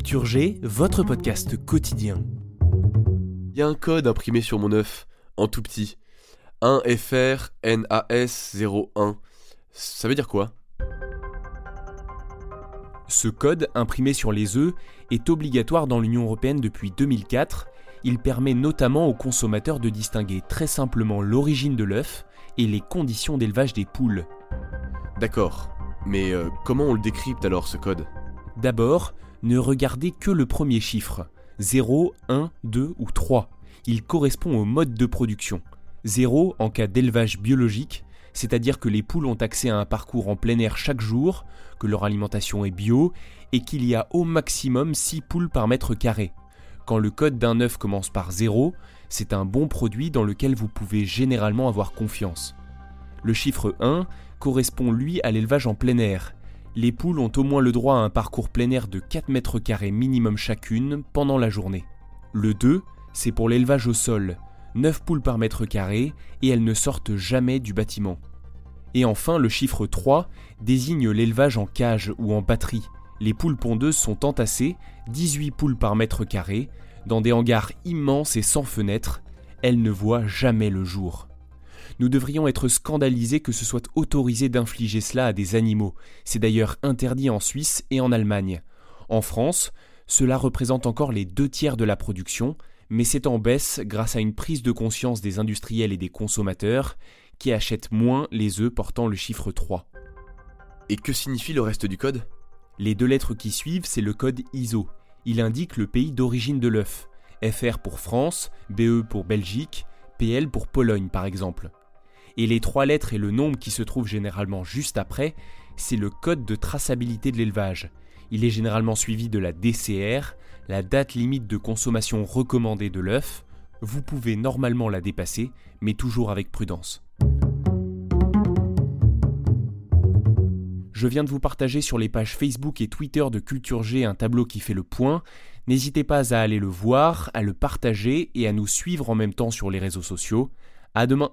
Culture G, votre podcast quotidien. Il y a un code imprimé sur mon œuf, en tout petit. 1FRNAS01. Ça veut dire quoi? Ce code, imprimé sur les œufs, est obligatoire dans l'Union européenne depuis 2004. Il permet notamment aux consommateurs de distinguer très simplement l'origine de l'œuf et les conditions d'élevage des poules. D'accord. Mais euh, comment on le décrypte alors ce code? D'abord, ne regardez que le premier chiffre. 0, 1, 2 ou 3. Il correspond au mode de production. 0 en cas d'élevage biologique, c'est-à-dire que les poules ont accès à un parcours en plein air chaque jour, que leur alimentation est bio et qu'il y a au maximum 6 poules par mètre carré. Quand le code d'un œuf commence par 0, c'est un bon produit dans lequel vous pouvez généralement avoir confiance. Le chiffre 1 correspond lui à l'élevage en plein air. Les poules ont au moins le droit à un parcours plein air de 4 mètres carrés minimum chacune pendant la journée. Le 2, c'est pour l'élevage au sol, 9 poules par mètre carré et elles ne sortent jamais du bâtiment. Et enfin, le chiffre 3 désigne l'élevage en cage ou en batterie. Les poules pondeuses sont entassées, 18 poules par mètre carré, dans des hangars immenses et sans fenêtres. Elles ne voient jamais le jour. Nous devrions être scandalisés que ce soit autorisé d'infliger cela à des animaux. C'est d'ailleurs interdit en Suisse et en Allemagne. En France, cela représente encore les deux tiers de la production, mais c'est en baisse grâce à une prise de conscience des industriels et des consommateurs qui achètent moins les œufs portant le chiffre 3. Et que signifie le reste du code? Les deux lettres qui suivent, c'est le code ISO. Il indique le pays d'origine de l'œuf. FR pour France, BE pour Belgique, PL pour Pologne par exemple. Et les trois lettres et le nombre qui se trouvent généralement juste après, c'est le code de traçabilité de l'élevage. Il est généralement suivi de la DCR, la date limite de consommation recommandée de l'œuf. Vous pouvez normalement la dépasser, mais toujours avec prudence. Je viens de vous partager sur les pages Facebook et Twitter de Culture G un tableau qui fait le point. N'hésitez pas à aller le voir, à le partager et à nous suivre en même temps sur les réseaux sociaux. À demain!